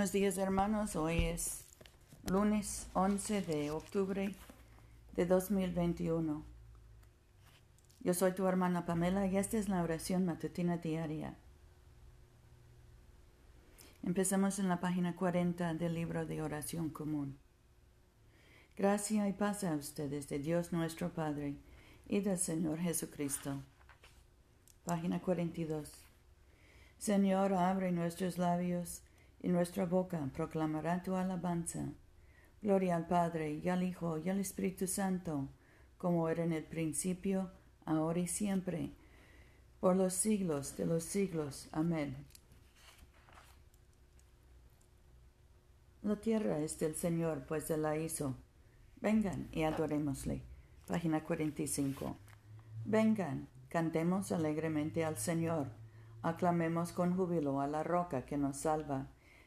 Buenos días hermanos, hoy es lunes 11 de octubre de 2021. Yo soy tu hermana Pamela y esta es la oración matutina diaria. Empezamos en la página 40 del libro de oración común. Gracia y paz a ustedes de Dios nuestro Padre y del Señor Jesucristo. Página 42. Señor, abre nuestros labios y nuestra boca proclamará tu alabanza. Gloria al Padre, y al Hijo, y al Espíritu Santo, como era en el principio, ahora y siempre, por los siglos de los siglos. Amén. La tierra es del Señor, pues Él la hizo. Vengan y adorémosle. Página 45. Vengan, cantemos alegremente al Señor, aclamemos con júbilo a la roca que nos salva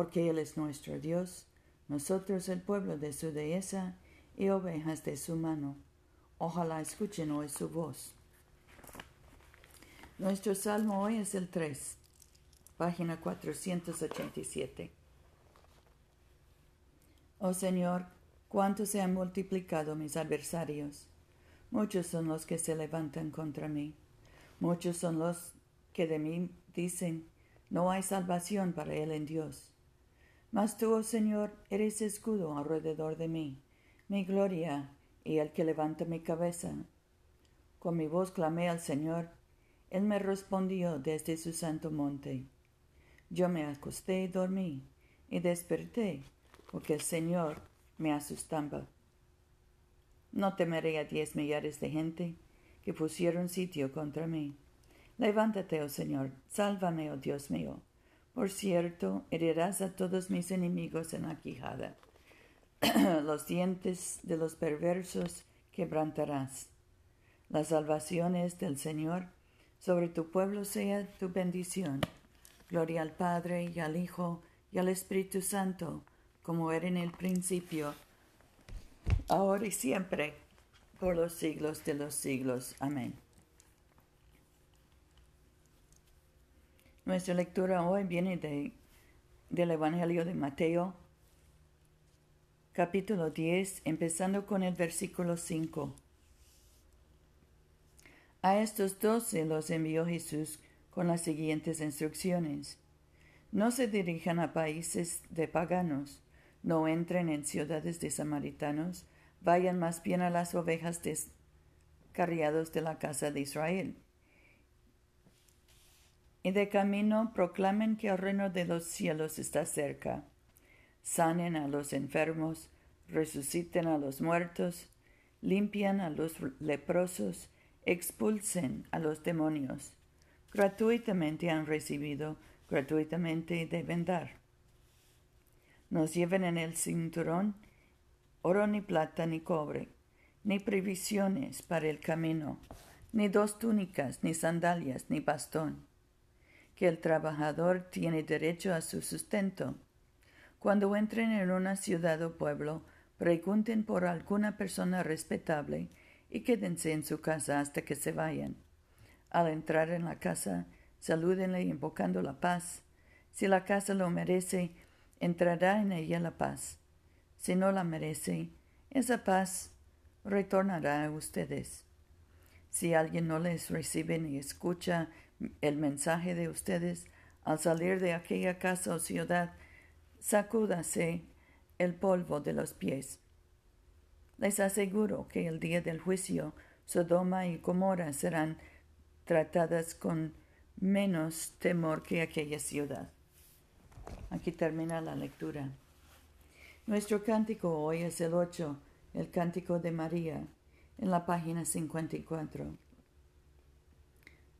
porque Él es nuestro Dios, nosotros el pueblo de su dehesa y ovejas de su mano. Ojalá escuchen hoy su voz. Nuestro salmo hoy es el 3, página 487. Oh Señor, cuánto se han multiplicado mis adversarios. Muchos son los que se levantan contra mí. Muchos son los que de mí dicen, no hay salvación para él en Dios. Mas tú, oh Señor, eres escudo alrededor de mí, mi gloria y el que levanta mi cabeza. Con mi voz clamé al Señor, Él me respondió desde su santo monte. Yo me acosté y dormí, y desperté, porque el Señor me asustaba. No temeré a diez millares de gente que pusieron sitio contra mí. Levántate, oh Señor, sálvame, oh Dios mío por cierto, herirás a todos mis enemigos en la quijada. los dientes de los perversos quebrantarás. La salvación es del Señor. Sobre tu pueblo sea tu bendición. Gloria al Padre y al Hijo y al Espíritu Santo, como era en el principio, ahora y siempre, por los siglos de los siglos. Amén. Nuestra lectura hoy viene de, del Evangelio de Mateo, capítulo 10, empezando con el versículo 5. A estos doce los envió Jesús con las siguientes instrucciones. No se dirijan a países de paganos, no entren en ciudades de samaritanos, vayan más bien a las ovejas descarriados de la casa de Israel y de camino proclamen que el reino de los cielos está cerca. Sanen a los enfermos, resuciten a los muertos, limpian a los leprosos, expulsen a los demonios. Gratuitamente han recibido, gratuitamente deben dar. Nos lleven en el cinturón oro ni plata ni cobre, ni previsiones para el camino, ni dos túnicas, ni sandalias, ni bastón que el trabajador tiene derecho a su sustento. Cuando entren en una ciudad o pueblo, pregunten por alguna persona respetable y quédense en su casa hasta que se vayan. Al entrar en la casa, salúdenle invocando la paz. Si la casa lo merece, entrará en ella la paz. Si no la merece, esa paz retornará a ustedes. Si alguien no les recibe ni escucha el mensaje de ustedes, al salir de aquella casa o ciudad, sacúdase el polvo de los pies. Les aseguro que el día del juicio Sodoma y Gomorra serán tratadas con menos temor que aquella ciudad. Aquí termina la lectura. Nuestro cántico hoy es el 8, el cántico de María, en la página 54.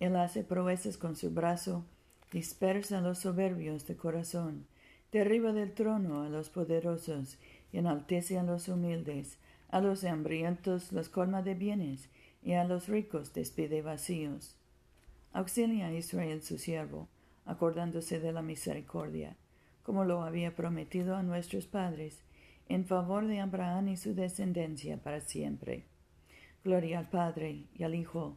Él hace proezas con su brazo, dispersa a los soberbios de corazón, derriba del trono a los poderosos y enaltece a los humildes, a los hambrientos los colma de bienes y a los ricos despide vacíos. Auxilia a Israel su siervo, acordándose de la misericordia, como lo había prometido a nuestros padres, en favor de Abraham y su descendencia para siempre. Gloria al Padre y al Hijo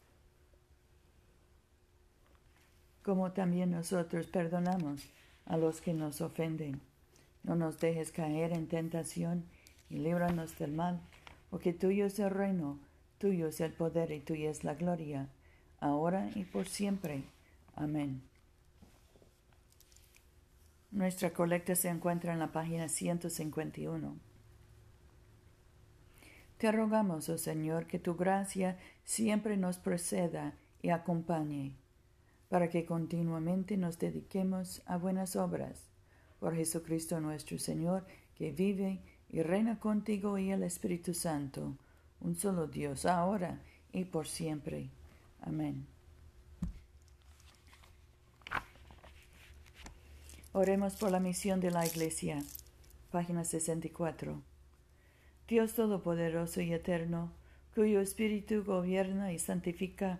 como también nosotros perdonamos a los que nos ofenden no nos dejes caer en tentación y líbranos del mal, porque tuyo es el reino, tuyo es el poder y tuya es la gloria, ahora y por siempre. Amén. Nuestra colecta se encuentra en la página 151. Te rogamos, oh Señor, que tu gracia siempre nos preceda y acompañe, para que continuamente nos dediquemos a buenas obras por Jesucristo nuestro Señor, que vive y reina contigo y el Espíritu Santo, un solo Dios, ahora y por siempre. Amén. Oremos por la misión de la Iglesia. Página 64. Dios Todopoderoso y Eterno, cuyo Espíritu gobierna y santifica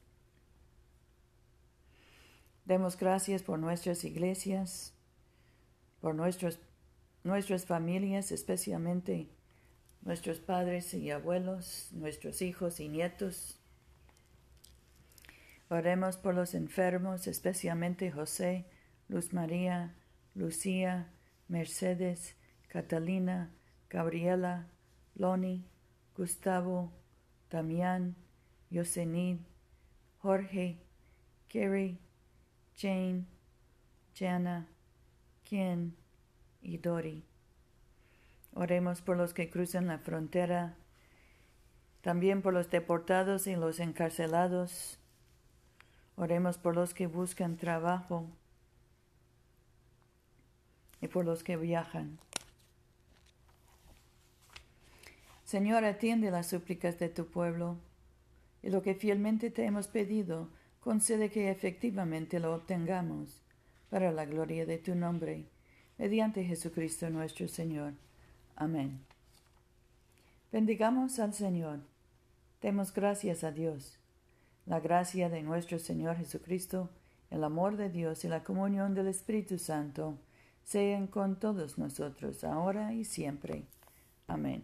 Demos gracias por nuestras iglesias, por nuestros, nuestras familias, especialmente nuestros padres y abuelos, nuestros hijos y nietos. Oremos por los enfermos, especialmente José, Luz María, Lucía, Mercedes, Catalina, Gabriela, Loni, Gustavo, Damián, Yosenid, Jorge, Kerry, Jane, Jana, Ken y Dori. Oremos por los que cruzan la frontera, también por los deportados y los encarcelados. Oremos por los que buscan trabajo y por los que viajan. Señor, atiende las súplicas de tu pueblo y lo que fielmente te hemos pedido, concede que efectivamente lo obtengamos para la gloria de tu nombre, mediante Jesucristo nuestro Señor. Amén. Bendigamos al Señor. Demos gracias a Dios. La gracia de nuestro Señor Jesucristo, el amor de Dios y la comunión del Espíritu Santo sean con todos nosotros, ahora y siempre. Amén.